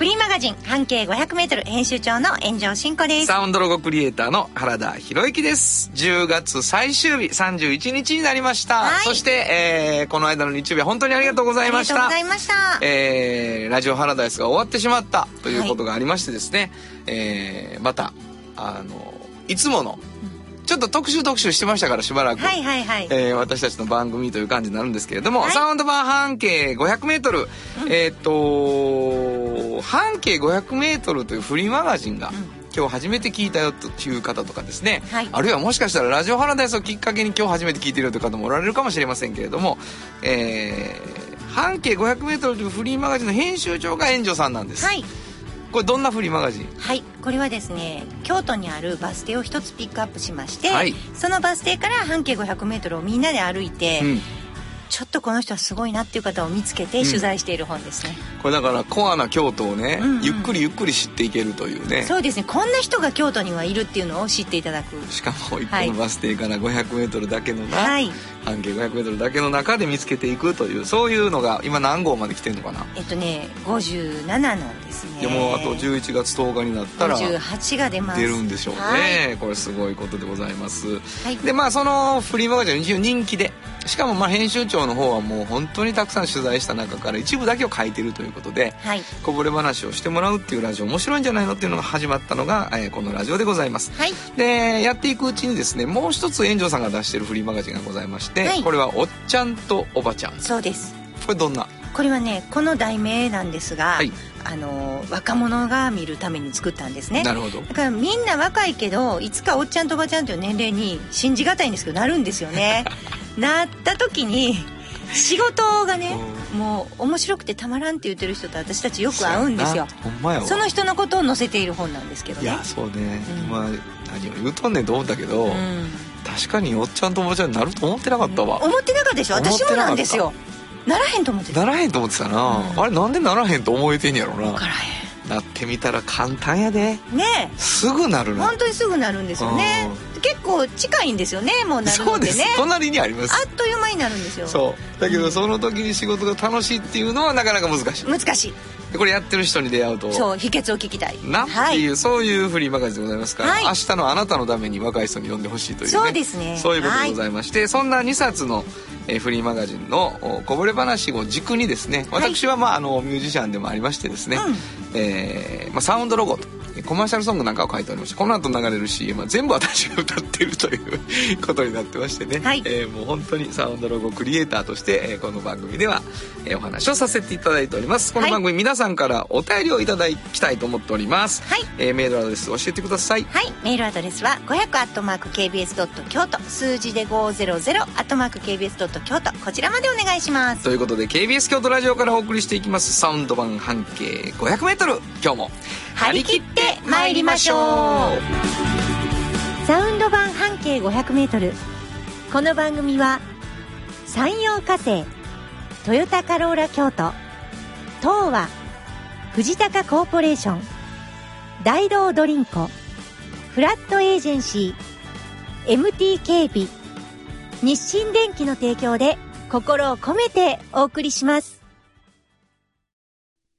フリーマガジン半径 500m 編集長の炎上真子です。サウンドロゴクリエイターの原田博之です。10月最終日31日になりました、はい。そして、えーこの間の日曜日は本当にありがとうございました。ありがとうございました。えーラジオハラダイスが終わってしまったということがありましてですね、えーまたあのいつものちょっと特集特集してましたからしばらく、はいはいはい、えー私たちの番組という感じになるんですけれども、はい。サウンド版半径 500m、えーっと半径 500m というフリーマガジンが、今日初めて聞いたよという方とかですね、はい。あるいはもしかしたらラジオハラダイスをきっかけに今日初めて聞いているという方もおられるかもしれませんけれども、えー半径 500m というフリーマガジンの編集長が援助さんなんです、はいこれどんなフリーマガジン？はいこれはですね京都にあるバス停を一つピックアップしまして、はい。そのバス停から半径 500m をみんなで歩いて、うんちょっとこの人はすごいなっていう方を見つけて取材している本ですね、これだからコアな京都をね、うんうん。ゆっくりゆっくり知っていけるというね。そうですね。こんな人が京都にはいるっていうのを知っていただく。しかも一個はい。のバス停から 500m だけのな、はい。半径 500m だけの中で見つけていくというそういうのが今何号まで来てんのかな、えっとね57なんですね。でもあと11月10日になったら58が出ます。出るんでしょうね、はい。これすごいことでございます、はい。でまあそのフリーマガジン人気でしかもまあ編集長の方はもう本当にたくさん取材した中から一部だけを書いてるということではい。こぼれ話をしてもらうっていうラジオ面白いんじゃないのっていうのが始まったのが、えーこのラジオでございます。はい。でやっていくうちにですねもう一つ炎上さんが出してるフリーマガジンがございまして、はい。これは「おっちゃんとおばちゃん」そうです。これどんな？これはねこの題名なんですが、はい。あの若者が見るために作ったんですね。なるほど。だからみんな若いけどいつかおっちゃんとおばちゃんという年齢に信じがたいんですけどなるんですよね。なった時に仕事がねもう面白くてたまらんって言ってる人と私たちよく会うんですよ。その人のことを載せている本なんですけどいねやそうね、うん。まあ何を言うとんねんと思ったけど、うん。確かにおっちゃんとおばちゃんになると思ってなかったわ、思ってなかったでしょ。私もなんですよならへんと思ってた。ならへんと思ってたな、うん。あれなんでならへんと思えてんやろな。分からへなってみたら簡単やで。んねすぐなるな。え本当にすぐなるんですよね。結構近いんですよねもうなるそうです。のでね隣にあります。あっという間になるんですよ。そう。だけどその時に仕事が楽しいっていうのはなかなか難しい。難しい。でこれやってる人に出会うと。そう秘訣を聞きたい。なってはいいう、そういうフリーマガジンでございますから、はい。明日のあなたのために若い人に読んでほしいというね。そうですね。そういうことでございまして、そんな2冊の、えーフリーマガジンのおこぼれ話を軸にですね私は、まあ、あのミュージシャンでもありましてですね、うん。えーまあ、サウンドロゴとコマーシャルソングなんかを書いておりましてこの後流れる CM は全部私が歌っているということになってましてね、はい。えーもう本当にサウンドロゴクリエイターとして、えーこの番組では、えーお話をさせていただいております。この番組、皆さんからお便りをいただきたいと思っております、はい。えーメールアドレス教えてください。はい。メールアドレスは500 KBS 京都。数字で500 KBS 京都。こちらまでお願いします。ということで KBS 京都ラジオからお送りしていきます。サウンド版半径 500m 今日も張り切って参りましょう。サウンド版半径 500m この番組は山陽火星トヨタカローラ京都東和藤高コーポレーション。大道ドリンコフラットエージェンシー。MT 警備日清電機の提供で心を込めてお送りします。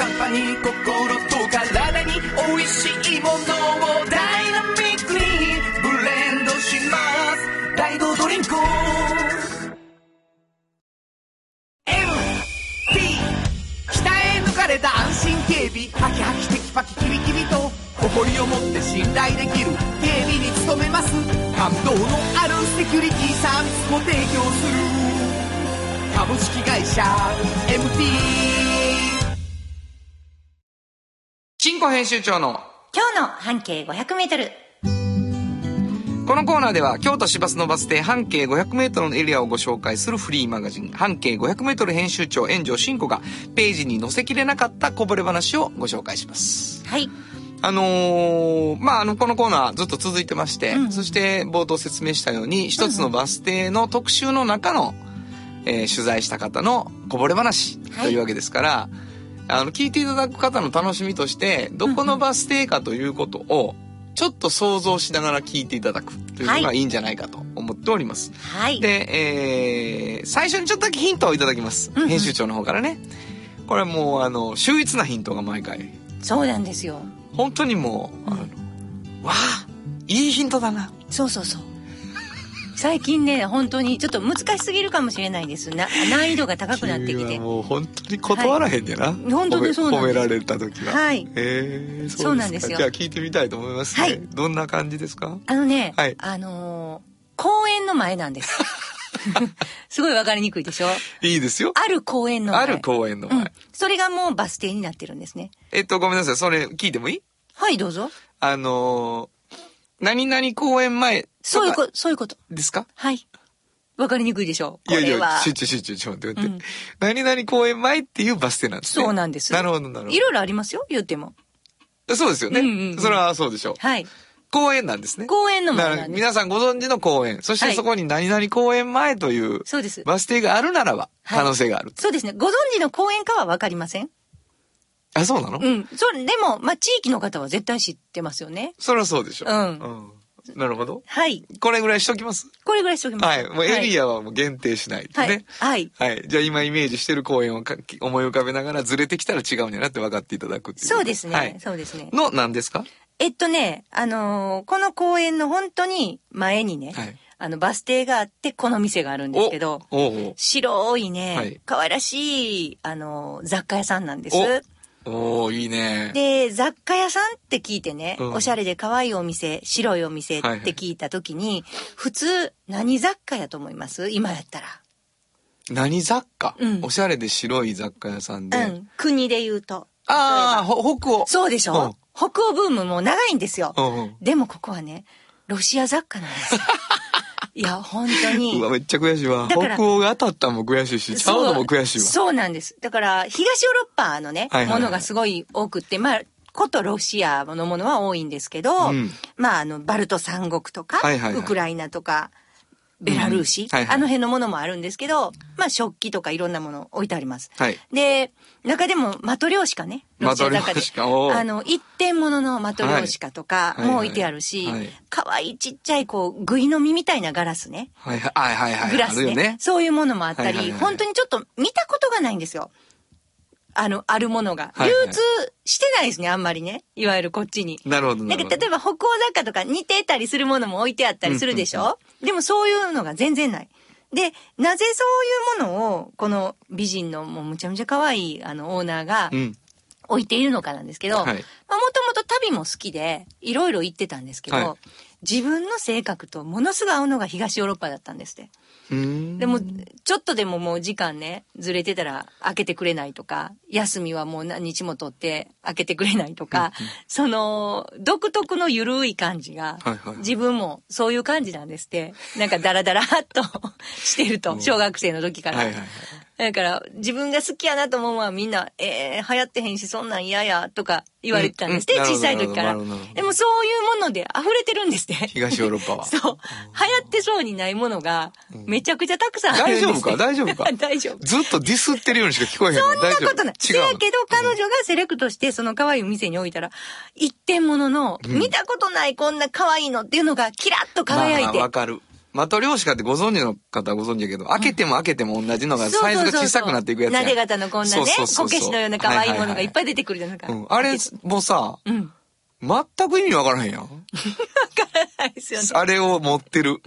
カンパニー心と体に美味しいものをダイナミックにブレンドします大道ドリンク MT 鍛え抜かれた安心警備ハキハキテキパキキビキビと誇りを持って信頼できる警備に努めます看セキュリティサービスも提供する株式会社 MT 金庫編集長の今日の半径500メートル。このコーナーでは京都市バスのバス停半径 500m のエリアをご紹介するフリーマガジン半径 500m 編集長炎上真子がページに載せきれなかったこぼれ話をご紹介します。はい。あのーまあ、あの、このコーナーずっと続いてまして、うんそして冒頭説明したように、一つのバス停の特集の中の、えー取材した方のこぼれ話というわけですから、あの、聞いていただく方の楽しみとして、どこのバス停かということを、ちょっと想像しながら聞いていただくというのがいいんじゃないかと思っております。はい。で、えー最初にちょっとだけヒントをいただきます。うんうん編集長の方からね。これはもう、あの、秀逸なヒントが毎回そうなんですよ。本当にもう、あの、わあ、いいヒントだな。そうそうそう。最近ね、本当にちょっと難しすぎるかもしれないです。な難易度が高くなってきて。もう本当に断らへんねんな。本当にそうなんです褒められた時は。はいえー、そそううなんんですよか。じゃあ聞いてみたいと思いますね。はいどんな感じですか？あのね、はいあのー公園の前なんです。すごいわかりにくいでしょ？いいですよ。ある公園の前。ある公園の前。うん。それがもうバス停になってるんですね。えっと、ごめんなさい。それ聞いてもいい？はい、どうぞ。あのー、何々公園前そういうこと、そういうこと。ですか？はい。わかりにくいでしょいやいや。集中集中、ちょっと待ってうん待って。何々公園前っていうバス停なんですね。そうなんですなるほど、なるほいろいろありますよ、言っても。ど。そうですよね。それはそうでしょう。はい。公園なんですね。公園の前だからなん。皆さんご存知の公園。そしはいてそこに何々公園前というそうです。バス停があるならばはい可能性がある。そうですね。ご存知の公園かはわかりませんあ、そうなの？うん。それ、でも、まあ、地域の方は絶対知ってますよね。それはそうでしょう。うんうんなるほど。はい。これぐらいしときます？これぐらいしておきます。はい。もうエリアはもう限定しないとはい。ね。はい。はい。じゃあ今イメージしてる公園をか思い浮かべながらずれてきたら違うんやなって分かっていただくっていう。そうですね。はい。そうですね。の何ですか？えっとね、あのーこの公園の本当に前にね、はいあの、バス停があって、この店があるんですけど、おおう白いね、はい可愛らしい、あのー雑貨屋さんなんです。おいいね。で、雑貨屋さんって聞いてね、うんおしゃれで可愛いお店、白いお店って聞いたときに、普通、何雑貨やと思います？今やったら。何雑貨、うんおしゃれで白い雑貨屋さんで。うん。国で言うと。ああ、ほ北欧。そうでしょ、うん北欧ブームも長いんですよ。うんうんでもここはね、ロシア雑貨なんですよ。いや、本当に。うわ、めっちゃ悔しいわ。北欧が当たったのも悔しいし、ちゃうのも悔しいわ。そうなんです。だから、東ヨーロッパのね、はいはいはいものがすごい多くって、まあ、ことロシアのものは多いんですけど、うんまあ、あの、バルト三国とか、はいはいはいウクライナとか、ベラルーシ、うんはいはいあの辺のものもあるんですけど、まあ、食器とかいろんなもの置いてあります。はい。で、中でもマトリョーシカね。ロシア雑貨でマトリョーシカおーあの、一点物のマトリョーシカとかはいも置いてあるしはいはい、可愛いちっちゃいこう、ぐいのみみたいなガラスね。はいはいはいはいはい。グラスねね。そういうものもあったり、はいはいはい本当にちょっと見たことがないんですよ。あの、あるものが。はいはい流通してないですね、あんまりね。いわゆるこっちに。なるほどなるほど。だけど、例えば北欧雑貨とか似てたりするものも置いてあったりするでしょ、でもそういうのが全然ない。で、なぜそういうものを、この美人のもうむちゃむちゃ可愛いあのオーナーがうん。置いているのかなんですけど、はいまあもともと旅も好きで、いろいろ行ってたんですけど、はい自分の性格とものすごい合うのが東ヨーロッパだったんですって。でも、ちょっとでももう時間ね、ずれてたら開けてくれないとか、休みはもう何日も取って開けてくれないとか、その、独特のゆるい感じが、はいはい自分もそういう感じなんですって。なんかダラダラっとしてると、小学生の時から。はいはいはい。だから、自分が好きやなと思うのはみんな、えー、流行ってへんし、そんなん嫌や、とか言われてたんですって、うんうん小さい時から。でもそういうもので溢れてるんですって。東ヨーロッパは。そう。流行ってそうにないものが、めちゃくちゃたくさんあるんですよ大丈夫か？大丈夫か？大丈夫。ずっとディスってるようにしか聞こえへんそんなことない。せ違う。やけど、彼女がセレクトして、その可愛い店に置いたら、一点物の、見たことないこんな可愛いのっていうのが、キラッと輝いて。まあわかる。マトリョーシカってご存知の方はご存知やけど、開けても開けても同じのがサイズが小さくなっていくやつやんなで型のこんなね、こけしのような可愛いものがいっぱい出てくるじゃないか。うん。あれ、もうさ、うん。全く意味わからへんやん。ないですよね。あれを持ってる。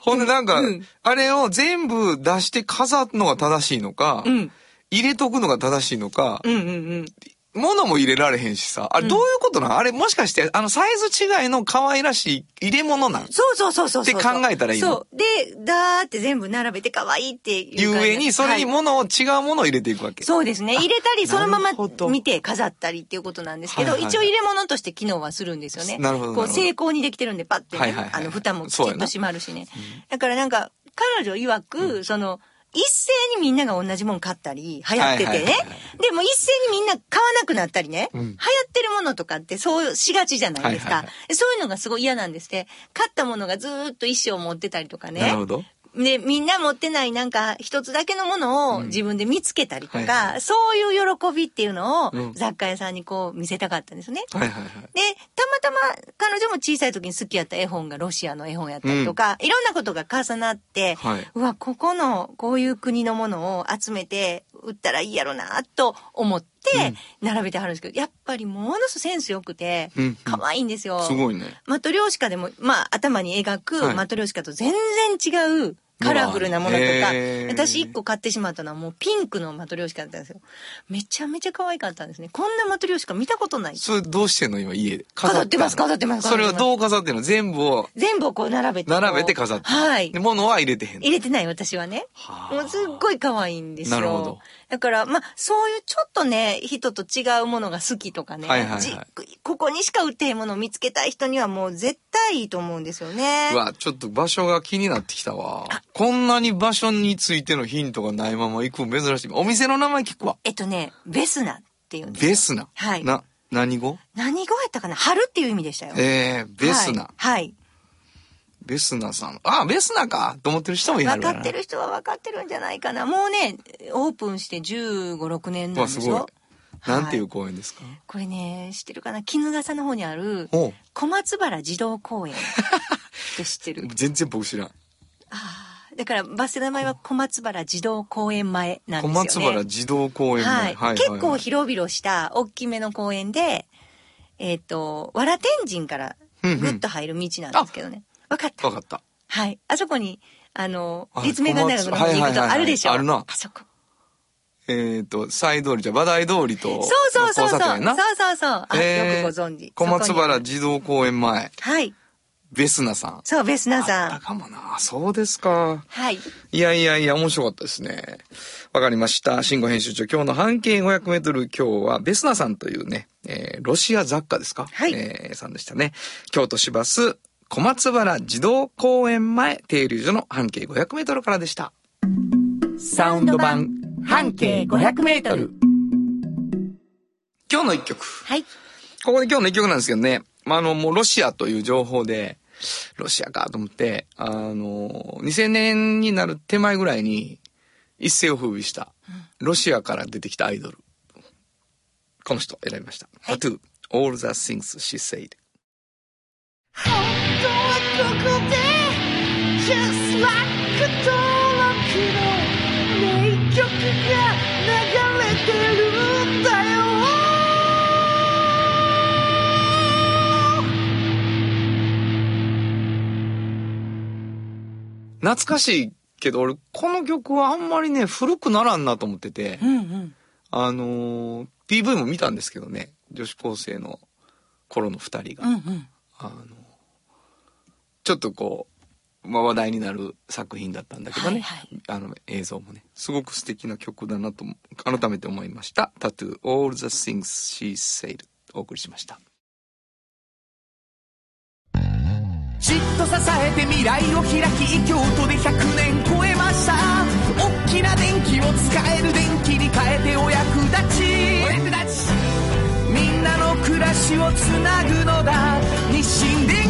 ほんでなんか、うんあれを全部出して飾るのが正しいのか、うん。入れとくのが正しいのか、うんうんうん。物も入れられへんしさ。あれどういうことなん、あれもしかして、あのサイズ違いの可愛らしい入れ物なん？そうそうそうそう。って考えたらいいの？そう。で、だーって全部並べて可愛いっていうゆ。えに、それにはい物を、違うものを入れていくわけ。そうですね。入れたり、そのまま見て飾ったりっていうことなんですけど、はいはいはい一応入れ物として機能はするんですよね。なるほどこう、なるほど成功にできてるんで、パッてね、はいはいはいあの、蓋もきちっと閉まるしね。だからなんか、彼女曰く、その、一斉にみんなが同じもん買ったり、流行っててね。はいはいはいはでも一斉にみんな買わなくなったりね。うん流行ってるものとかってそうしがちじゃないですか。はいはいはそういうのがすごい嫌なんですって。買ったものがずーっと一生持ってたりとかね。なるほど。で、みんな持ってないなんか一つだけのものを自分で見つけたりとか、はいはそういう喜びっていうのをうん雑貨屋さんにこう見せたかったんですね。はいはいはい。で、たまたま彼女も小さい時に好きやった絵本がロシアの絵本やったりとか、いろんなことが重なって、はいうわ、ここのこういう国のものを集めて売ったらいいやろなと思って並べてはるんですけど、やっぱりものすごいセンス良くて可愛いんですよ。すごいね。マトリョーシカでも、まあ、頭に描くはいマトリョーシカと全然違うカラフルなものとか私一個買ってしまったのはもうピンクのマトリョーシカだったんですよ。めちゃめちゃ可愛かったんですね。こんなマトリョーシカ見たことない。それどうしてんの？今家で。飾ってますの飾ってますそれは飾ってどう飾ってんの？全部を全部をこう並べて。並べて飾ってる。はいで、。物は入れてへんの。入れてない私はね。はあもうすっごい可愛いんですよ。なるほどだから、まあ、そういうちょっとね、人と違うものが好きとかね、はいはいはいじここにしか売ってへんものを見つけたい人にはもう絶対いいと思うんですよね。うわ、ちょっと場所が気になってきたわ。こんなに場所についてのヒントがないまま行くの珍しい。お店の名前聞くわ。えっとね、ベスナっていうんですよベスナ。はいな、何語？何語やったかな？春っていう意味でしたよ。えー、ベスナ。はい。はいベスナさん。あ、ベスナかと思ってる人もいはる。分かってる人は分かってるんじゃないかな。もうね、オープンして15、6年なんですすごいよ。。なんていうは公園ですか？これね、知ってるかな？衣笠の方にある小松原児童公園って知ってる？全然僕知らん。ああ、だからバス停の名前は小松原児童公園前なんですよね。小松原児童公園はい、前結構広々した大きめの公園で、えっ、と、わら天神からぐっと入る道なんですけどね。わかったわかった。はい。あそこに、あのあ、立命館大学の方に行くと小松はいはいはいはいあるでしょ？あるなあそこ。えっ、と、西通りじゃ、馬大通りと、そうそうそうそう。そうそうそう。あ、えーよくご存知。小松原児童公園前、はい。ベスナさん。そう、ベスナさん。かもな。そうですか。はい。いやいやいや、面白かったですね。わかりました。慎吾編集長、今日の半径500メートル、今日はベスナさんというね、えーロシア雑貨ですか？はいえーさんでしたね。京都市バス小松原児童公園前停留所の半径500メートルからでした。サウンド版半径500メートル今日の一曲。はい。ここで今日の一曲なんですけどね。まあ、あの、もうロシアという情報で、ロシアかと思って、あの、2000年になる手前ぐらいに一世を風靡した、ロシアから出てきたアイドル。この人選びました。はい Tattoo, All the Things She Said. 懐かしいけど、俺、この曲はあんまりね、古くならんなと思ってて、うんうん。あのー、PV も見たんですけどね、女子高生の頃の二人が。うんうん。あの、ちょっとこう、まあ、話題になる作品だったんだけどね。はいはいあの映像もね。すごく素敵な曲だなと、改めて思いました。Tattoo, All the Things She Said お送りしました。じっと支えて未来を開き京都で100年超えました大きな電気を使える電気に変えてお役立ちお役立ちみんなの暮らしをつなぐのだ日清電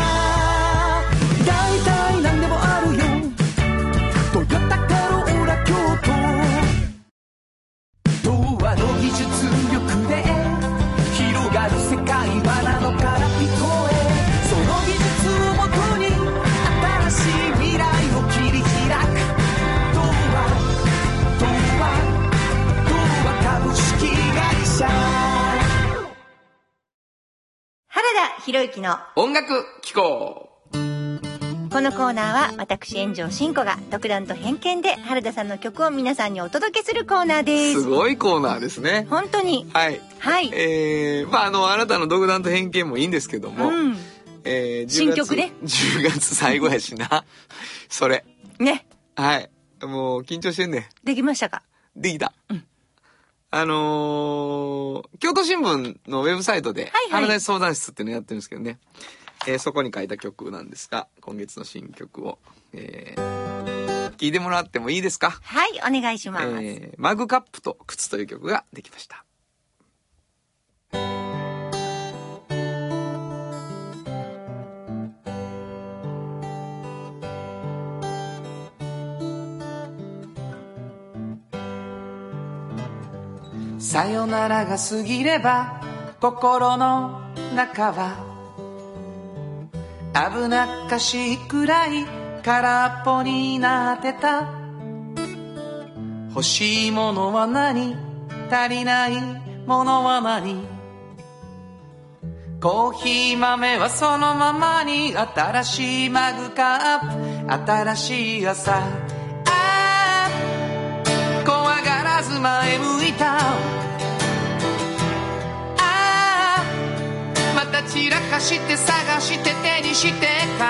博之の音楽機構。このコーナーは私炎上真子が独断と偏見で原田さんの曲を皆さんにお届けするコーナーです。すごいコーナーですね。本当に。はい。はい、えー、まああのあなたの独断と偏見もいいんですけども、うん。えー、10月新曲ね。10月最後やしな。それ。ね。はい。もう緊張してんねん。できましたか？できた。あのー京都新聞のウェブサイトで、はいはい。花大相談室っていうのやってるんですけどね、えーそこに書いた曲なんですが、今月の新曲を、えー聞いてもらってもいいですか、はいお願いします、えーマグカップと靴という曲ができました。さよならが過ぎれば心の中は危なっかしいくらい空っぽになってた。欲しいものは何？足りないものは何？コーヒー豆はそのままに新しいマグカップ新しい朝。前向いた。ああまた散らかして探して手にして考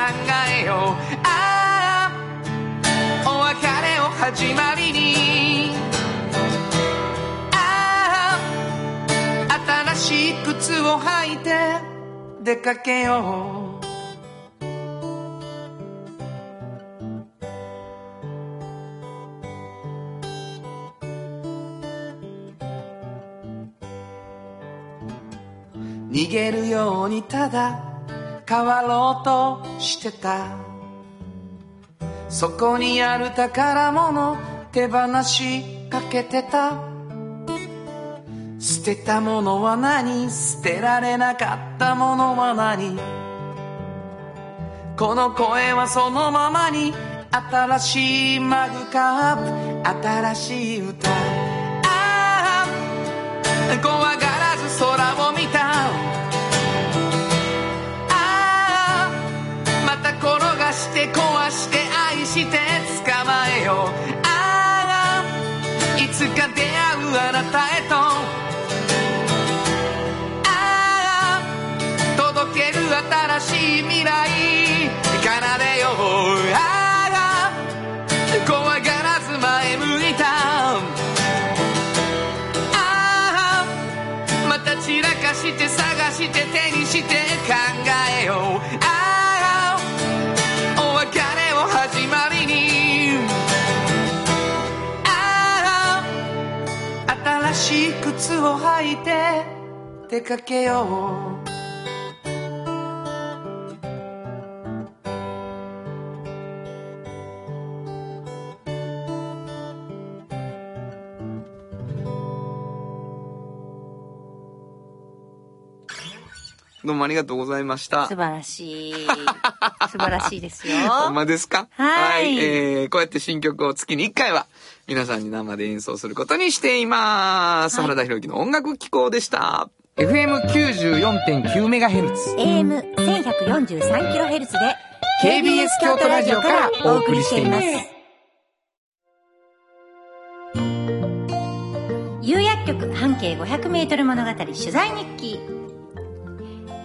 えよう。ああお別れを始まりに。ああ新しい靴を履いて出かけよう。逃げるようにただ変わろうとしてた。そこにある宝物手放しかけてた。捨てたものは何？捨てられなかったものは何？この声はそのままに新しいマグカップ新しい歌。あああなたへとああ届ける新しい未来。奏でようああ怖がらず前向いた。ああまた散らかして探して手にして考えよう。ああしい靴を履いて出かけようどうもありがとうございました。素。晴らしい。素晴らしいですよ。ほんまですか？はい。えー、こうやって新曲を月に1回は皆さんに生で演奏することにしています。原田博之の音楽機構でした。FM94.9MHz。AM1143kHz で KBS 京都ラジオからお送りしています。有薬局半径 500m 物語取材日記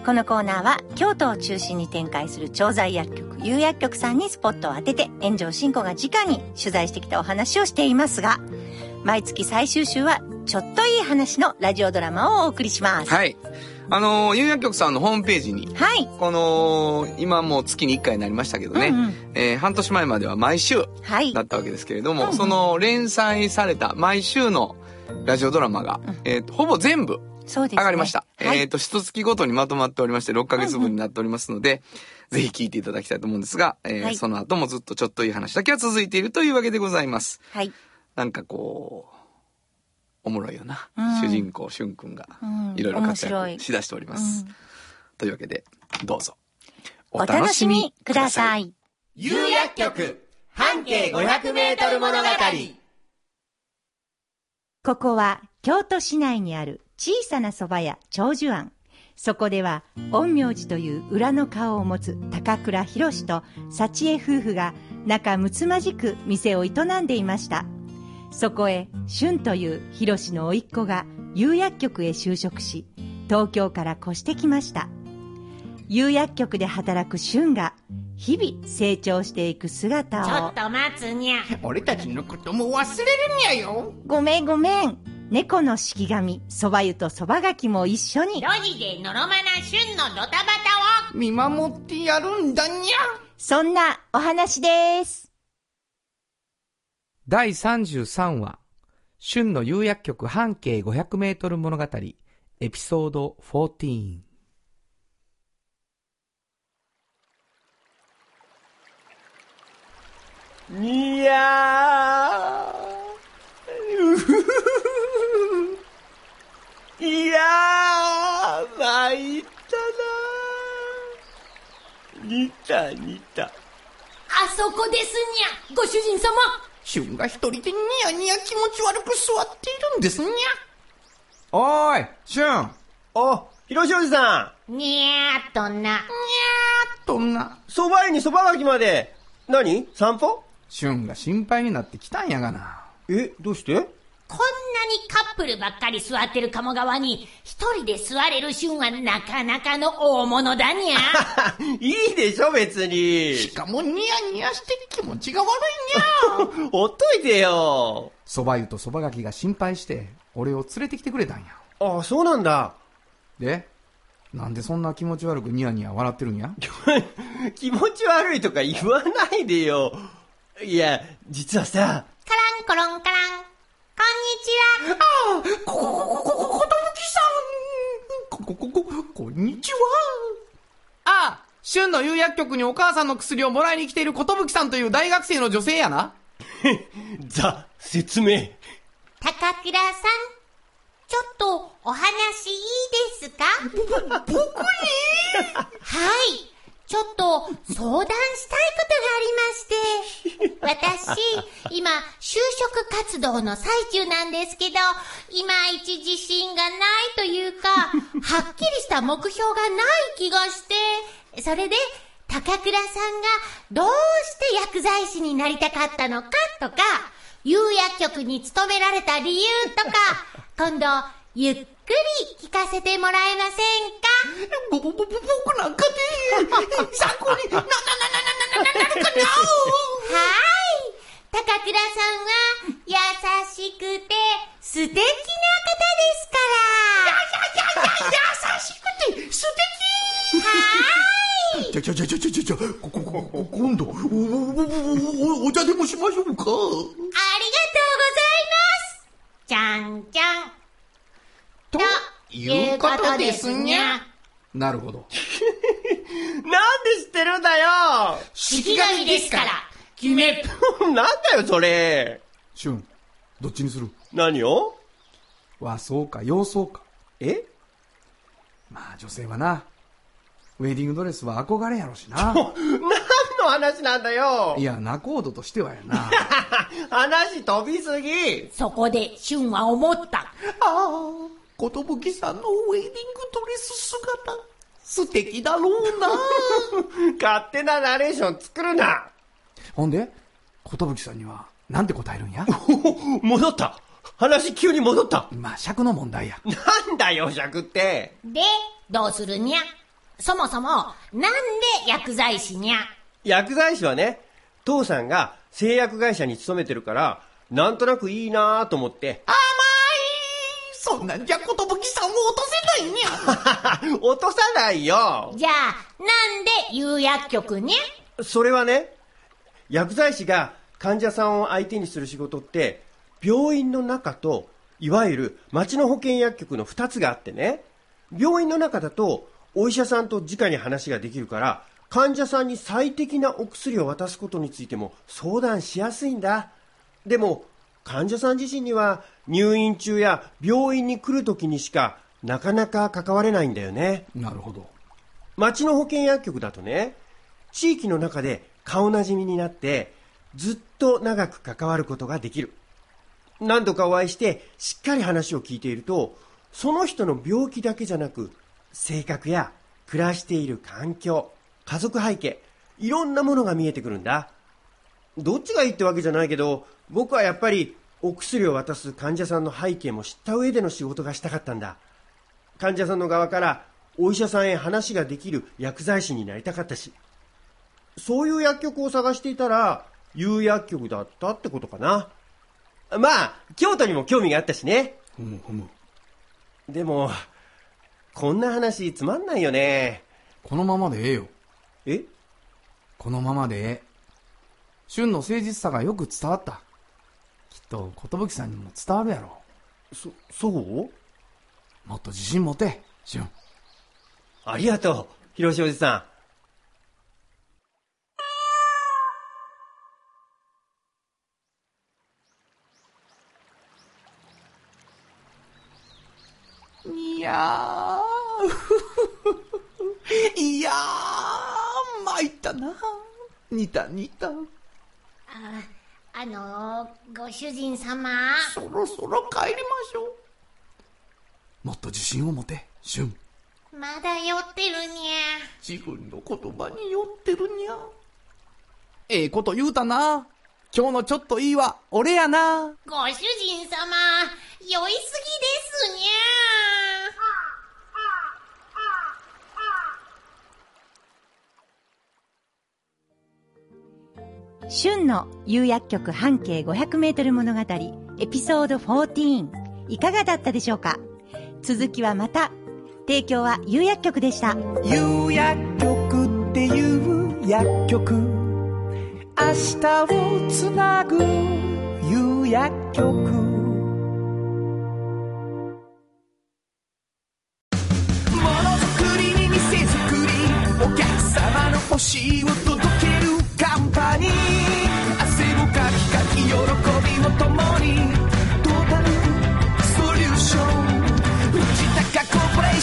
このコーナーは京都を中心に展開する調剤薬局有薬局さんにスポットを当てて炎上進行が直に取材してきたお話をしていますが毎月最終週はちょっといい話のラジオドラマをお送りします。はい。あのー、有薬局さんのホームページに、はい。この、今もう月に1回になりましたけどね、うんうん。えー半年前までは毎週はい。だったわけですけれども、うんうん。その連載された毎週のラジオドラマが、えーとほぼ全部そうですね。上がりました。はい。えっ、と、一月ごとにまとまっておりまして、6ヶ月分になっておりますので、ぜひ聞いていただきたいと思うんですが、えーはい。その後もずっとちょっといい話だけは続いているというわけでございます。はい。なんかこう、おもろいよな。うん。主人公、しゅんくんがうん、いろいろ活躍しだしております。うん。というわけで、どうぞ。お楽しみください。有薬局半径500メートル物語。ここは京都市内にある小さな蕎麦屋長寿庵。そこでは陰陽師という裏の顔を持つ高倉博と幸恵夫婦が仲睦まじく店を営んでいました。そこへ俊という博の甥っ子が釉薬局へ就職し東京から越してきました。釉薬局で働く俊が日々成長していく姿を。ちょっと待つにゃ。俺たちのことも忘れるにゃよ。ごめんごめん猫の式神そば湯とそばがきも一緒に路地でのろまな旬のドタバタを。見守ってやるんだにゃそんなお話です第33話、春の釉薬局半径500メートル物語、エピソード14。いやー、うふふふいやー、参ったなー。似た似た。あそこですにゃ。ご主人様。旬が一人でニヤニヤ気持ち悪く座っているんですにゃおーい、シュン。あ、広しおじさにゃーっとな。となん。蕎麦湯に蕎麦がきまで。何？散歩？春が心配になってきたんやがな。え、どうして？こんなにカップルばっかり座ってる鴨川に、一人で座れる旬はなかなかの大物だにゃ。いいでしょ、別に。しかもニヤニヤして気持ちが悪いにゃ ほっといてよ。蕎麦湯と蕎麦がきが心配して、俺を連れてきてくれたんや。あ、そうなんだ。で、なんでそんな気持ち悪くニヤニヤ笑ってるんや？気持ち悪いとか言わないでよ。いや、実はさ、カランコロンカラン。こんにちは。ここ、ここ、ここ、ことぶきさん。ここ、ここ、こんにちは。ああ春の釉薬局にお母さんの薬をもらいに来ている寿さんという大学生の女性やな。ザ、説明。高倉さん。ちょっとお話いいですか僕にはい。ちょっと相談したいことがありまして。私、今、就職活動の最中なんですけど、いまいち自信がないというか、はっきりした目標がない気がして、それで、高倉さんがどうして薬剤師になりたかったのかとか、釉薬局に勤められた理由とか、今度、ゆっくり聞かせてもらえませんか？ぼ、ぼ、ぼ、僕なんかで、参考にな、な、な、な、な、な、な、なるかな？高倉さんは、優しくて、素敵な方ですから。優しくて、素敵はい。じゃ、じゃ、じゃ、じゃ、じゃ、じゃ、こ、こ、こ、こ、今度、お、お、お、お、お茶でもしましょうか？ありがとうございます。じゃんじゃん。ということですにゃ。なるほど。なんで知ってるんだよ式神ですから、決め。なんだよ、それ。春、どっちにする？何を？和装か洋装か。え？まあ女性はな、ウェディングドレスは憧れやろしな。何の話なんだよいや、仲人としてはやな。話飛びすぎそこで、俊は思った。ああ、ことぶきさんのウェディングドレス姿、素敵だろうな。勝手なナレーション作るなほんで、寿さんには、なんて答えるんや？戻った。話急に戻った。まあ、尺の問題や。なんだよ、尺って。で、どうするにゃそもそも、なんで薬剤師にゃ？薬剤師はね、父さんが製薬会社に勤めてるから、なんとなくいいなと思って、甘い。そんなんじゃことぶきさんを落とせないにゃ。落とさないよ。じゃあ、なんで釉薬局にゃ？それはね、薬剤師が患者さんを相手にする仕事って、病院の中と、いわゆる町の保健薬局の二つがあってね、病院の中だと、お医者さんと直に話ができるから、患者さんに最適なお薬を渡すことについても相談しやすいんだ。でも、患者さん自身には入院中や病院に来る時にしかなかなか関われないんだよね。なるほど。町の保健薬局だとね、地域の中で顔なじみになって、ずっと長く関わることができる。何度かお会いして、しっかり話を聞いていると、その人の病気だけじゃなく、性格や暮らしている環境、家族背景、いろんなものが見えてくるんだ。どっちがいいってわけじゃないけど、僕はやっぱりお薬を渡す患者さんの背景も知った上での仕事がしたかったんだ。患者さんの側からお医者さんへ話ができる薬剤師になりたかったし。そういう薬局を探していたら、有薬局だったってことかな。まあ、京都にも興味があったしね。ふむふむ。でも、こんな話つまんないよね。このままでええよ。え？このままでええ。旬の誠実さがよく伝わった。きっと、寿さんにも伝わるやろ。そ、そう？もっと自信持て、旬。ありがとう、広志おじさいやー、いやー、参ったな。似た似た。ああのー、ご主人様。そろそろ帰りましょう。もっと自信を持て、旬。まだ酔ってるに自分の言葉に酔ってるにゃ。ええこと言うたな。今日のちょっといいわ、俺やな。ゃ。ご主人様、酔いすぎですに旬の有薬局半径500メートル物語エピソード14いかがだったでしょうか？続きはまた。提供は有薬局でした。有薬局っていう薬局。明日をつなぐ有薬局。ものづくりに店づくり。お客様の欲しいを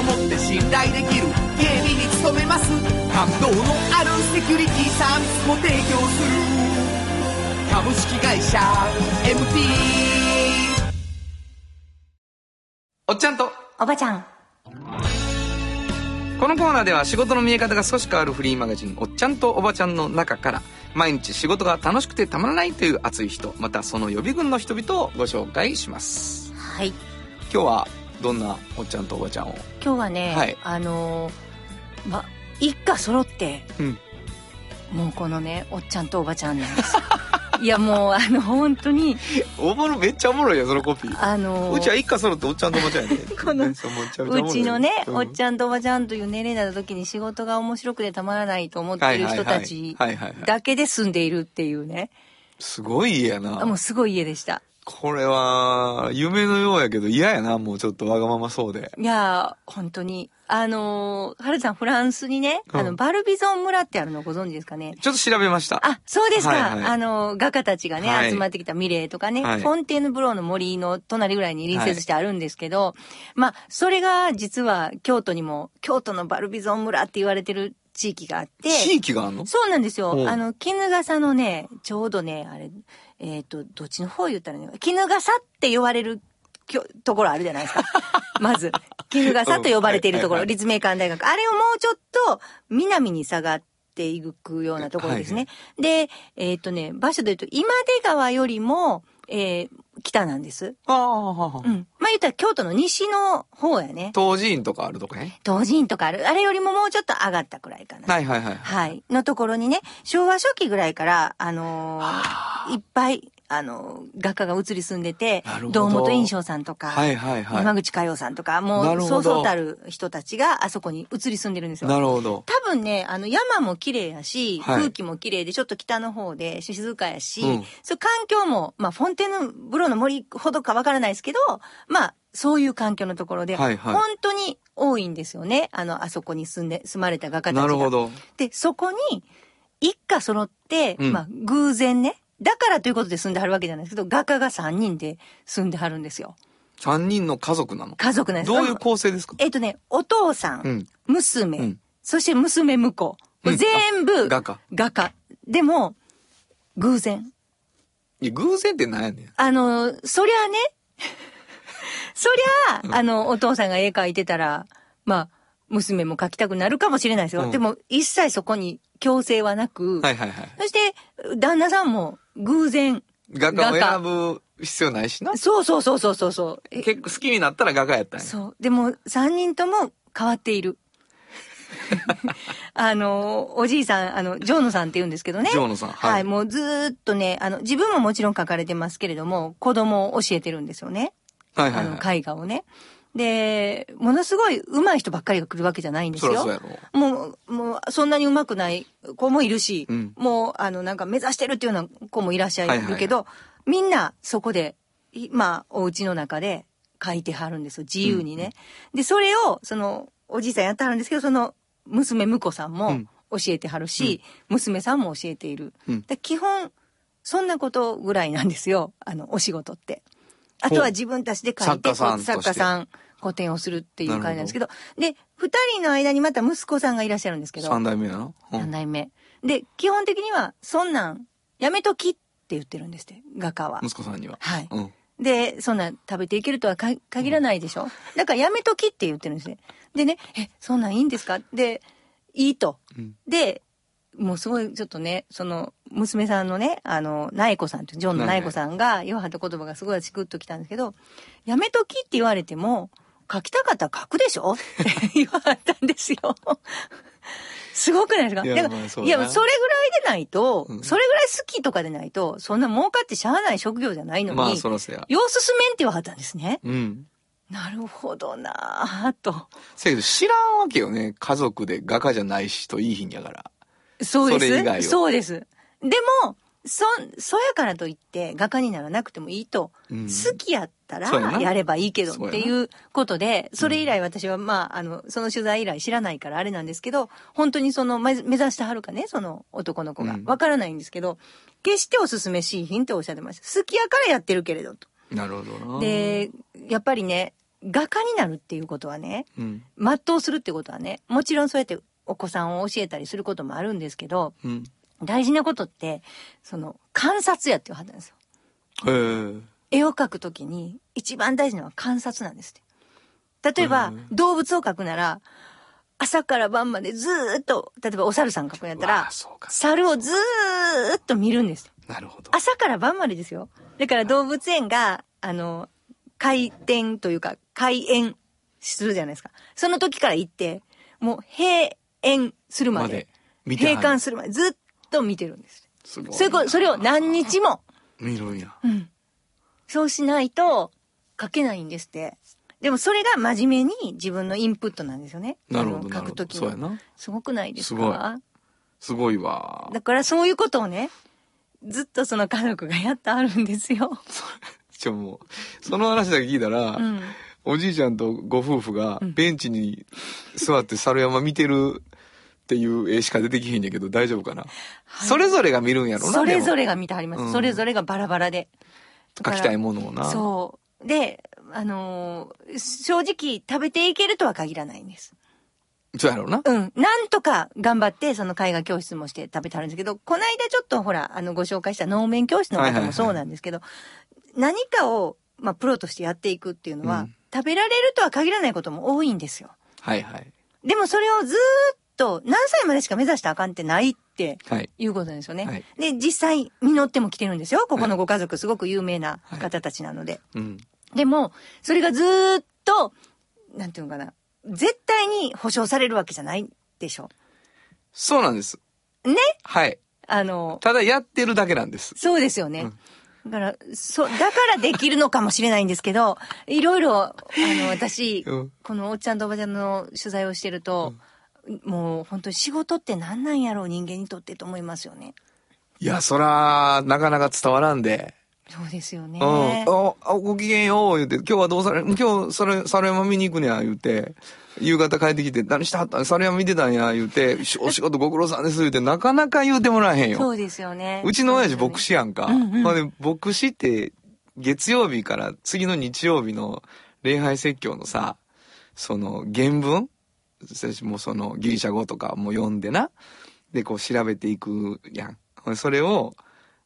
を持って信頼できる警備に努めます。感動のあるセキュリティサービスも提供する。株式会社 MT おっちゃんと。おばちゃん。このコーナーでは仕事の見え方が少し変わるフリーマガジン「おっちゃんとおばちゃん」の中から毎日仕事が楽しくてたまらないという熱い人またその予備軍の人々をご紹介します。はい。今日はどんなおっちゃんとおばちゃんを？今日はね、はい。あのーま一家揃って、うん。もうこのねおっちゃんとおばちゃんなんです。よ いやもうあの本当におもろめっちゃおもろいやんそのコピー。あのーうちは一家揃っておっちゃんとおばちゃんやで このうちのね、おっちゃゃんとおばちゃんという年齢になった時に仕事が面白くてたまらないと思っている人たちだけで住んでいるっていうね。すごい家やなもうすごい家でした。これは夢のようやけど嫌やなもうちょっとわがままそうで。いやー、本当に。あのー、はるさんフランスにね、あの、うんバルビゾン村ってあるのご存知ですかね？ちょっと調べました。あ、そうですか。はいはいあの、画家たちがね、はい。集まってきたミレーとかね、はい。フォンテーヌブローの森の隣ぐらいに隣接してあるんですけど、まあ、それが実は京都にも、京都のバルビゾン村って言われてる地域があって、地域があんの？そうなんですよ。あの、絹笠のね、ちょうどね、あれ、えっ、と、どっちの方言ったらいいの絹笠って言われるきょところあるじゃないですか。まず、絹笠と呼ばれているところ、うんはいはいはい立命館大学。あれをもうちょっと南に下がっていくようなところですね。で、えっ、とね、場所で言うと、今出川よりも、えー北なんです。ああ、うん。まあ言ったら京都の西の方やね。東寺院とかあるとかね東寺院とかある。あれよりももうちょっと上がったくらいかな。はいはいはいはい。のところにね、昭和初期ぐらいから、あのーいっぱい、あのー画家が移り住んでて堂本印象さんとか、はいはいはい山口佳代さんとか、もう、そうそうたる人たちがあそこに移り住んでるんですよ。なるほど多分ね、あの、山も綺麗やし、はい空気も綺麗で、ちょっと北の方で静かやし、うんそう環境も、まあ、フォンテーヌブローの森ほどかわからないですけど、まあ、そういう環境のところで、はいはい本当に多いんですよね。あの、あそこに住んで、住まれた画家たちが。なるほど。で、そこに、一家揃って、うんまあ、偶然ね、だからということで住んではるわけじゃないですけど、画家が3人で住んではるんですよ。三人の家族なの？家族なんですどういう構成ですか？えっとね、お父さん、うん娘、うんそして娘婿。これ全部、画家。画家。でも、偶然。いや、偶然って何やねん。あの、そりゃあね、そりゃあ、あの、お父さんが絵描いてたら、まあ、娘も描きたくなるかもしれないですよ。うんでも、一切そこに強制はなく、はいはいはい。そして、旦那さんも偶然、画家を選ぶ必要ないしな。そうそうそうそうそうそう。え結構好きになったら画家やったんや。そう。でも、三人とも変わっている。あの、おじいさん、あの、ジョーノさんって言うんですけどね。ジョーノさんはい。はいもうずーっとね、あの、自分ももちろん書かれてますけれども、子供を教えてるんですよね。あの、はいはいはい。絵画をね。で、ものすごい上手い人ばっかりが来るわけじゃないんですよ。うやろ。もう、もう、そんなに上手くない子もいるし、うんもう、あの、なんか目指してるっていうような子もいらっしゃはいはいるけど、みんなそこで、いまあ、お家の中で書いてはるんですよ、自由にね。で、それを、その、おじいさんやってはるんですけど、その、娘婿さんもうん教えてはるし、娘さんも教えている。うんで基本、そんなことぐらいなんですよ、あの、お仕事って。あとは自分たちで書いて、作家さん個展をするっていう感じなんですけど、で、二人の間にまた息子さんがいらっしゃるんですけど、三代目なの？うん三代目。で、基本的には、そんなん、やめときって言ってるんですって、画家は。息子さんには。はい。うん。で、そんなん食べていけるとはか限らないでしょ？だからやめときって言ってるんですね。でね、え、そんなんいいんですか？で、いいと。うんで、もうすごいちょっとね、その、娘さんのね、あの、苗子さんって、ジョンの苗子さんが言わはった言葉がすごいチクッときたんですけど、やめときって言われても、書きたかったら書くでしょ？って言わはったんですよ。すごくないですか？いやそれぐらいでないと、うんそれぐらい好きとかでないと、そんな儲かってしゃあない職業じゃないのに、まあ、そらそや。様子すめんって言わはったんですね。うん。なるほどなぁと。せやけど知らんわけよね。家族で画家じゃない人いいひんやから。そうです。それ以外はそうです。でも、そ、そやからといって画家にならなくてもいいと。うん好きやったらやればいいけどっていうことで、それ以来私はまあ、あの、その取材以来知らないからあれなんですけど、本当にその目目指してはるかね、その男の子がう。んわからないんですけど、決しておすすめしいひんっておっしゃってました。好きやからやってるけれどと。なるほどな。、で、やっぱりね、画家になるっていうことはね、うん。全うするってことはね、もちろんそうやってお子さんを教えたりすることもあるんですけど、うん。大事なことって、その、観察やっていうはずなんですよ。絵を描くときに、一番大事なのは観察なんですって。例えばうん、動物を描くなら、朝から晩までずーっと、例えばお猿さん描くんやったら。猿をずーっと見るんです。なるほど。朝から晩までですよ。だから動物園が、あの、開店というか、開園するじゃないですか。その時から行って、もう閉園するまでまで、閉館するまでずっと見てるんです。すごい。それこそれを何日も、見るんや。うん。そうしないと書けないんですって。でもそれが真面目に自分のインプットなんですよね。なるほど。書くときそうやな。すごくないですすごいかすごいわ。だからそういうことをね、ずっとその家族がやってあるんですよ。ちょ、もう、その話だけ聞いたら、うん。おじいちゃんとご夫婦がベンチに座って猿山見てるっていう絵しか出てきへんやけど大丈夫かな、それぞれが見るんやろな。それぞれ。れが見てはります。うんそれぞれがバラバラで。だから描きたいものをな。そう。で、あのー正直食べていけるとは限らないんです。そうやろうな。うん。なんとか頑張って、その絵画教室もして食べてはるんですけど、この間ちょっとほら、あの、ご紹介した能面教室のはいはいはい方もそうなんですけど、何かを、まあ、プロとしてやっていくっていうのは、うん食べられるとは限らないことも多いんですよ。はいはい。でもそれをずーっと、何歳までしか目指したらあかんってないって、はい。いうことですよね。はいで、実際、実っても来てるんですよ。ここのご家族、すごく有名な方たちなので。うん。でも、それがずーっと、なんていうのかな、絶対に保証されるわけじゃないでしょ。そうなんです。ね？はい。あの、ただやってるだけなんです。そうですよね。だから、そう、だからできるのかもしれないんですけど、いろいろ、あの、私、うんこのおっちゃんとおばちゃんの取材をしてると、もう本当に仕事って何なんやろう、人間にとってと思いますよね。いや、そら、なかなか伝わらんで。そうですよね。うん。あ、あごきげんよう、言うて、今日はどうされ、今日、それ、猿山見に行くねや、言うて、夕方帰ってきて、何してはったん？猿山見てたんや、言うて、しお仕事ご苦労さんです、言うて、なかなか言うてもらえへんよ。そうですよね。うちの親父牧師やんか。うんうんほんで、牧師って、月曜日から次の日曜日の礼拝説教のさ、その原文私もうそのギリシャ語とかも読んでな。で、こう調べていくやん。それを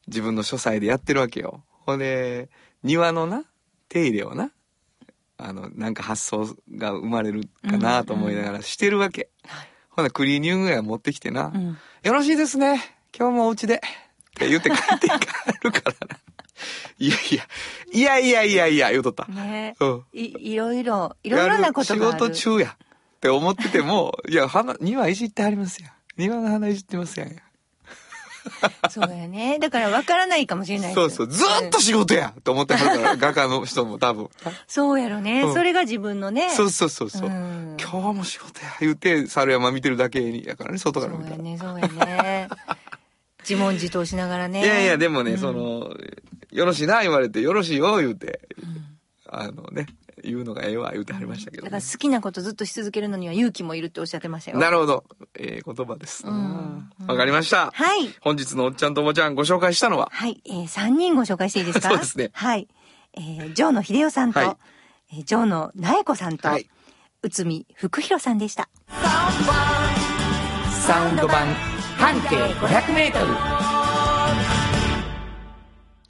自分の書斎でやってるわけよ。ほんで、庭のな、手入れをな、あの、なんか発想が生まれるかなと思いながらしてるわけ。ほな、クリーニング屋持ってきてな。んよろしいですね。今日もお家で。って言って帰っていかるからな。いやいや、いやいやいやいや、言うとった。ねうん。い、いろいろ、いろいろなことが仕事中や。って思ってても、いや、花、庭いじってありますやん。庭の花いじってますやん。そうやね。だから分からないかもしれないそうそう。ずーっと仕事やと思ってはるから、画家の人も多分。そうやろね。うんそれが自分のね。そうそうそうそう。うん今日も仕事や。言うて、猿山見てるだけに、やからね、外から見たら。そうやね、そうやね。自問自答しながらね。いやいや、でもね、うんその、よろしいな言われて、よろしいよ言うて、あのね、言うのがええわ言うてはりましたけどね、だから好きなことずっとし続けるのには勇気もいるっておっしゃってましたよ。なるほど。ええ言葉です。わ、んかりました。はい。本日のおっちゃんとおばちゃんご紹介したのは、はい。えー、3人ご紹介していいですか？そうですねはい。えー、ジョーの秀夫さんと、はいえージョーの苗子さんと、はい内海福弘さんでした。サウンド版半径500メートル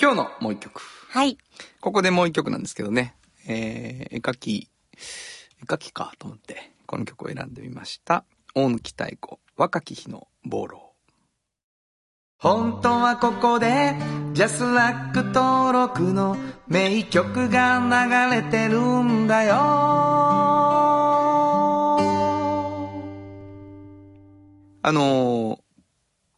今日のもう一曲。はい。ここでもう一曲なんですけどね。えー、絵描き、絵描きかと思って、この曲を選んでみました。大貫太鼓、若き日の暴浪。本当はここで、ジャスラック登録の名曲が流れてるんだよ。あのー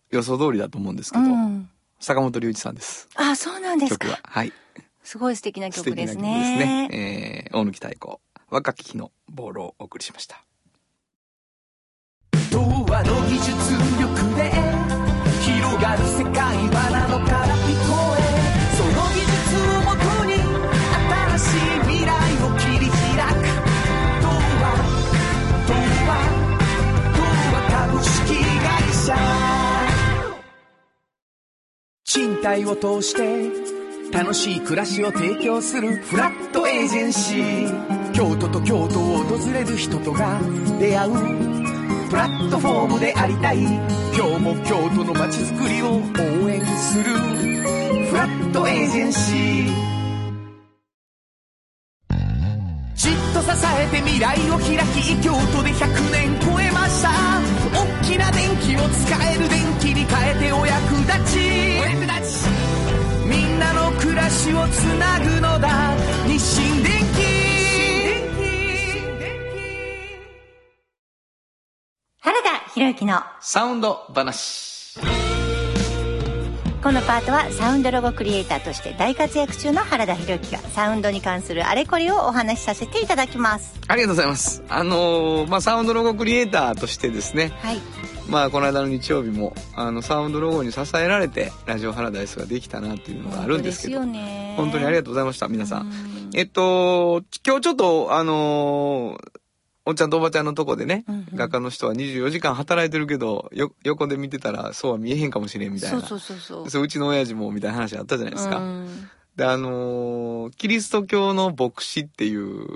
予想通りだと思うんですけど、うん。坂本龍一さんです。あ、そうなんですか。曲は。はい。すごい素敵な素曲です敵な曲ですね。ね。えー、大貫太鼓、若き日のボールをお送りしました。童話の技術力で広がる世界はなのから聞こえその技術をもとに新しい未来を切り開く童話童話童話株式会社賃貸を通して楽しい暮らしを提供するフラットエージェンシー。京都と京都を訪れる人とが出会う。プラットフォームでありたい。今日も京都の街づくりを応援する。フラットエージェンシー。じっと支えて未来を開き京都で100年超えました。大きな電気を使える電気に変えてお役立ち。の暮らしをつなぐのだ日清電気原田博之のサウンド話。このパートはサウンドロゴクリエイターとして大活躍中の原田博之がサウンドに関するあれこれをお話しさせていただきます。ありがとうございます。あのーまあ、サウンドロゴクリエイターとしてですね、はい。まあ、この間の日曜日も、あの、サウンドロゴに支えられて、ラジオハラダイスができたなっていうのがあるんですけど、本当にありがとうございました、皆さん。えっと、今日ちょっと、あのーおっちゃんとおばちゃんのとこでね、うんうん画家の人は24時間働いてるけど、よ、横で見てたらそうは見えへんかもしれんみたいな。そうそうそうそう。そううちの親父もみたいな話あったじゃないですか。うんで、あのーキリスト教の牧師っていう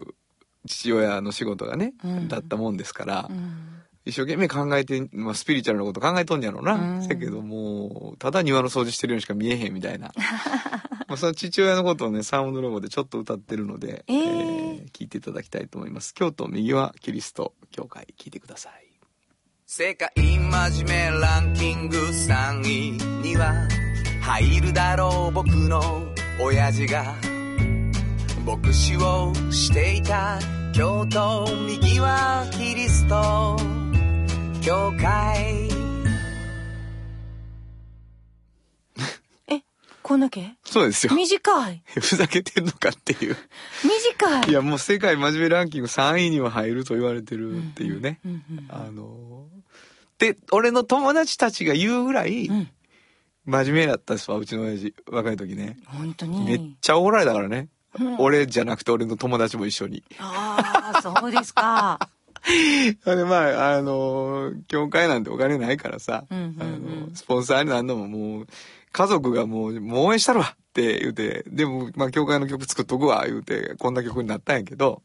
父親の仕事がね、うんだったもんですから、うん一生懸命考えて、まあ、スピリチュアルなこと考えとんやろうな。うんせやけどもう、ただ庭の掃除してるようにしか見えへんみたいな。まあその父親のことをね、サウンドロゴでちょっと歌ってるので、えー聞いていただきたいと思います。京都右はキリスト教会、聞いてください。世界真面目ランキング3位には入るだろう僕の親父が牧師をしていた京都右はキリスト教会こんだけ？そうですよ短い。ふざけてんのかっていう短い。いやもう世界真面目ランキング3位には入ると言われてるっていうね、うんうんあので俺の友達たちが言うぐらい、ん真面目だったですわ、うちの親父。若い時ね。本当めっに。ちゃ怒られたからね。俺じゃなくて俺の友達も一緒に。ああ、そうですか。で、まあ、あの、教会なんてお金ないからさ、うんうんうん。あの、スポンサーになるのももう、家族がもう、もう応援したるわって言うて、でも、まあ、教会の曲作っとくわ、言うて、こんな曲になったんやけど、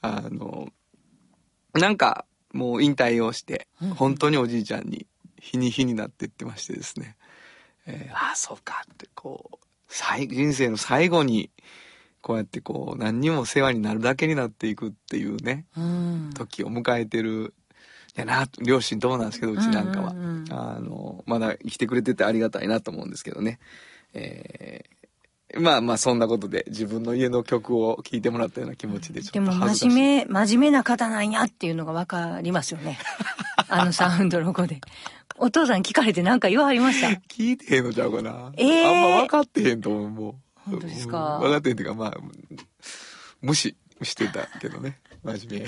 あの、なんか、もう引退をして、本当におじいちゃんに、日に日になってってましてですね、えーああ、そうかって、こう、最人生の最後に、こうやってこう、何にも世話になるだけになっていくっていうね、うん。時を迎えてるやな両親ともなんですけどうちなんかは、うんうんうんあのまだ生きてくれててありがたいなと思うんですけどねえーまあまあそんなことで自分の家の曲を聴いてもらったような気持ちでちょっとでも真面目、真面目な方なんやっていうのがわかりますよね。あのサウンドロゴで。お父さん聞かれて何か言わはりました？聞いてへんのちゃうかな、えーあんま分かってへんと思う本当ですか？うん分かってっていうかまあ無視してたけどね。真面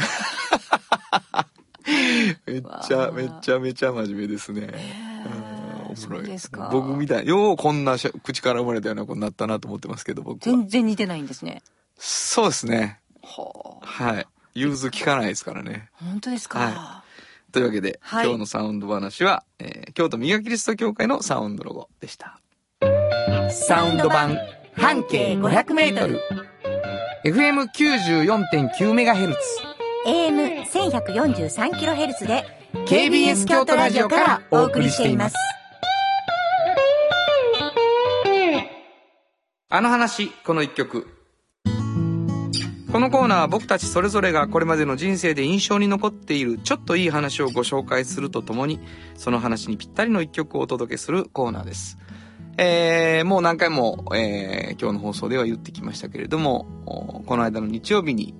目めっちゃめっちゃめちゃ真面目ですね、うんおもろい。ですか。僕みたいようこんな口から生まれたような子になったなと思ってますけど僕は。全然似てないんですね。そうですね。はあ。はい。融通聞かないですからね。本当ですか？はというわけで、はい。今日のサウンド話は、えー京都ミガキリスト教会のサウンドロゴでした。サウンド版半径500メートル FM94.9 メガヘルツ AM1143kHz で KBS 京都ラジオからお送りしています。あの話、この一曲。このコーナーは僕たちそれぞれがこれまでの人生で印象に残っているちょっといい話をご紹介するとともに、その話にぴったりの一曲をお届けするコーナーです。えー、もう何回も、えー、今日の放送では言ってきましたけれども、この間の日曜日に、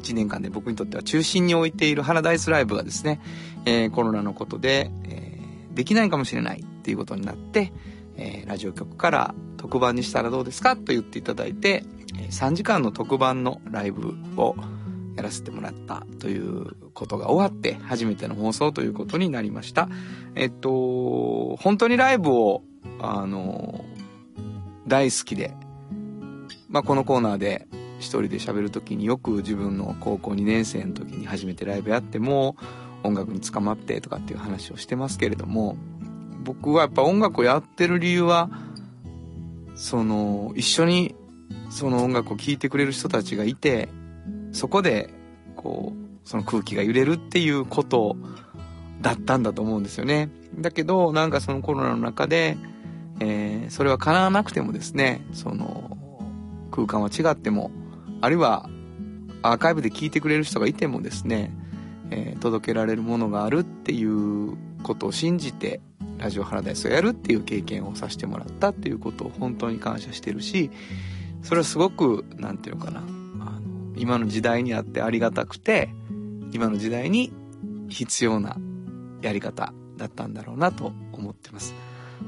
1年間で僕にとっては中心に置いているハラダイスライブがですね、えーコロナのことで、えーできないかもしれないっていうことになって、えーラジオ局から特番にしたらどうですか？と言っていただいて、3時間の特番のライブをやらせてもらったということが終わって初めての放送ということになりました。えっと、本当にライブを、あの、大好きで、まあ、このコーナーで一人で喋るときによく自分の高校2年生の時に初めてライブやっても音楽に捕まってとかっていう話をしてますけれども、僕はやっぱ音楽をやってる理由は、その、一緒にその音楽を聴いてくれる人たちがいて、そこで、こう、その空気が揺れるっていうことだったんだと思うんですよね。だけど、なんかそのコロナの中で、えーそれは叶わなくてもですね、その、空間は違っても、あるいはアーカイブで聴いてくれる人がいてもですね、えー届けられるものがあるっていうことを信じて、ラジオハラダイスをやるっていう経験をさせてもらったっていうことを本当に感謝してるし、それはすごく、なんていうのかな、あの、今の時代にあってありがたくて、今の時代に必要なやり方だったんだろうなと思ってます。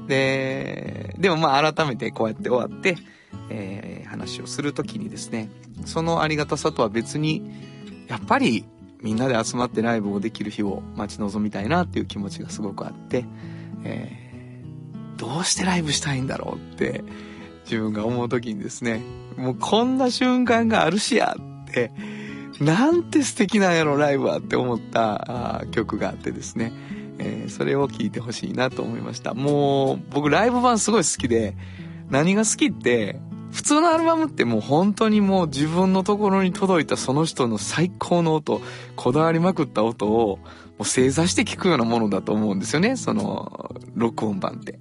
で、でもまあ改めてこうやって終わって、えー話をするときにですね、そのありがたさとは別に、やっぱりみんなで集まってライブをできる日を待ち望みたいなっていう気持ちがすごくあって、えーどうしてライブしたいんだろうって自分が思うときにですね、もうこんな瞬間があるしやって、なんて素敵なんやろライブはって思った曲があってですね、えーそれを聞いてほしいなと思いました。もう僕ライブ版すごい好きで、何が好きって、普通のアルバムってもう本当にもう自分のところに届いたその人の最高の音、こだわりまくった音をもう正座して聞くようなものだと思うんですよね、その録音版って。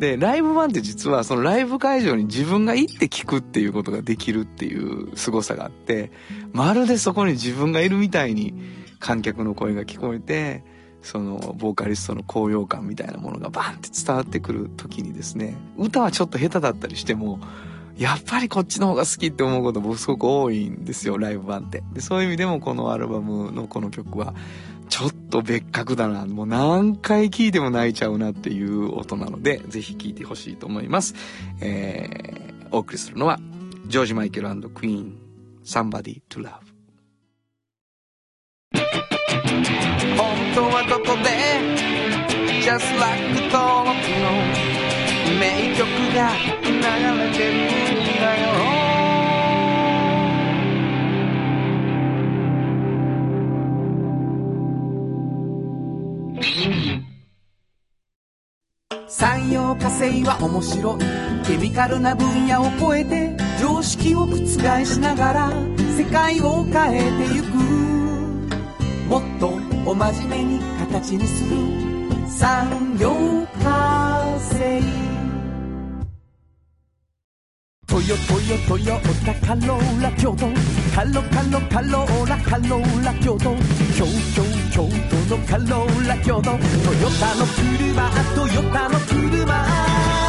で、ライブ版って実はそのライブ会場に自分が行って聞くっていうことができるっていう凄さがあって、まるでそこに自分がいるみたいに観客の声が聞こえて、そのボーカリストの高揚感みたいなものがバンって伝わってくる時にですね、歌はちょっと下手だったりしても、やっぱりこっちの方が好きって思うこと僕すごく多いんですよ、ライブ版って。で、そういう意味でもこのアルバムのこの曲は、ちょっと別格だな。もう何回聴いても泣いちゃうなっていう音なので、ぜひ聴いてほしいと思います。えー、お送りするのは、ジョージ・マイケルクイーン、Somebody to Love。本当はどこで？Just like 登録の名曲が流れてるんだよ。産業化成は面白い。ケミカルな分野を超えて常識を覆しながら世界を変えてゆく。もっとお真面目に形にする産業化成。トヨトヨトヨタカローラ京都。カロカロカローラカローラ京都。京京京都のカローラ京都。トヨタの車トヨタの車。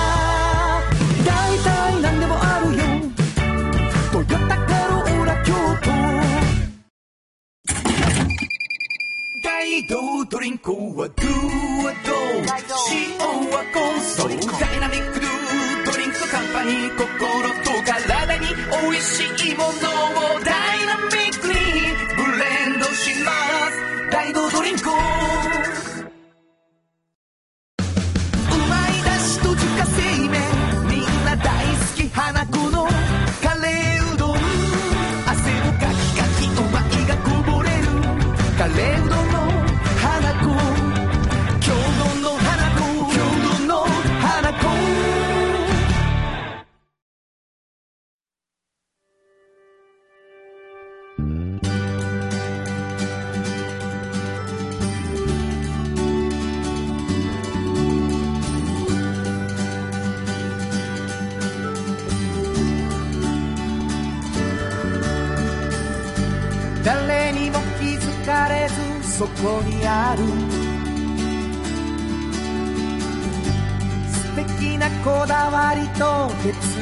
大道ドリンクはドゥはド塩はコンソーダイナミックドゥドリンクカンパニー。心と体に美味しいものをダイナミック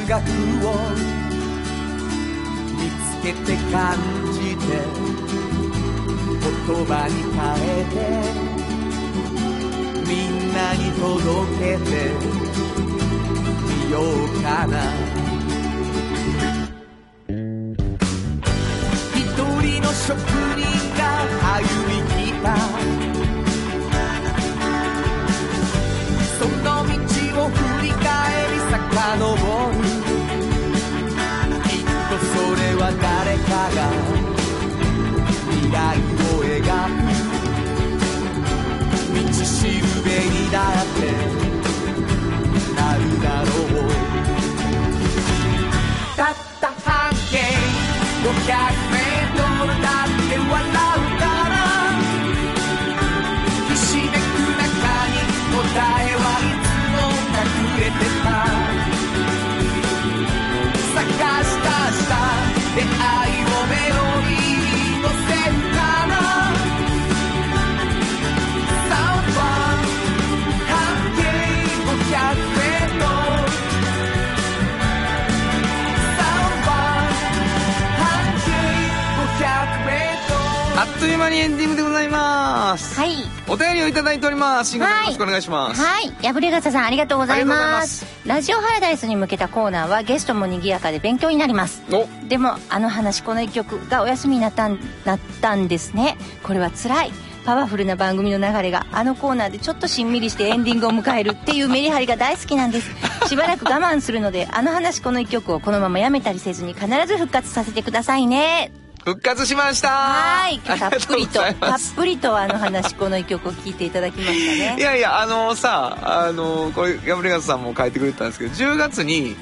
学を見つけて感じて言葉に変えてみんなに届けてみようかな。あっという間にエンディングでございますはい。お便りをいただいております慎吾さんよろしくお願いします、はい。破れ傘さんありがとうございま。ますラジオハラダイスに向けたコーナーはゲストも賑やかで勉強になります。おでも、あの話、この一曲がお休みになったん、なったんですね。これは辛い。パワフルな番組の流れがあのコーナーでちょっとしんみりしてエンディングを迎えるっていうメリハリが大好きなんです しばらく我慢するのであの話この一曲をこのままやめたりせずに必ず復活させてくださいね復活しました。はい。たっぷりとたっぷりとあの話この一曲を聴いていただきましたいねやいやあのさあのこれガブリガスさんも書いてくれてたんですけど10月に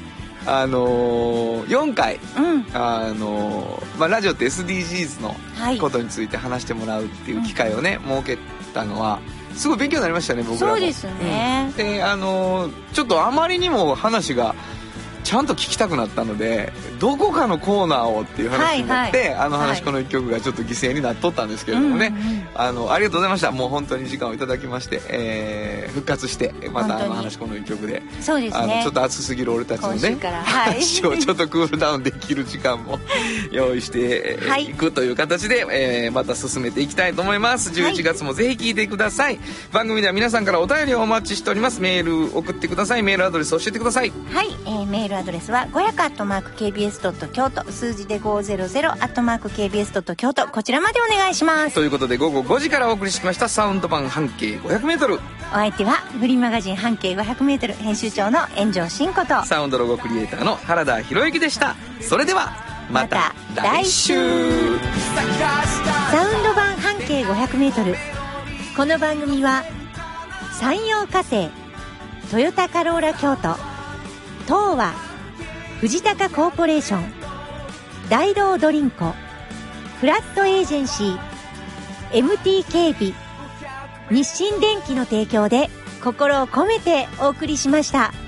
あの4回うん。あの、まあ、ラジオって SDGs のはい。ことについて話してもらうっていう機会をね、設けたのはすごい勉強になりましたね僕らも。そうですね。うん。であのちょっとあまりにも話がちゃんと聞きたくなったのでどこかのコーナーをっていう話になって、はいはい。あの話、はいこの一曲がちょっと犠牲になっとったんですけれどもね、うんうんあのありがとうございました。もう本当に時間をいただきまして、えー復活してまたあの話この一曲で。そうですね。あのちょっと熱すぎる俺たちのねはい。話をちょっとクールダウンできる時間も 用意してい、はい。くという形で、えーまた進めていきたいと思います。11月もぜひ聞いてください、番組では皆さんからお便りをお待ちしております。メール送ってください。メールアドレス教えてください。はい、えーメールアドレスは500アットマーク KBS 京都数字で500アットマーク KBS 京都こちらまでお願いします。ということで午後5時からお送りしましたサウンド版半径 500m お相手はグリーンマガジン半径 500m 編集長の炎上真子と。サウンドロゴクリエイターの原田博之でした。それではまたまた来週。サウンド版半径 500m この番組は山陽火星トヨタカローラ京都東和藤高コーポレーション大道ドリンコフラットエージェンシー MT 警備日清電機の提供で心を込めてお送りしました。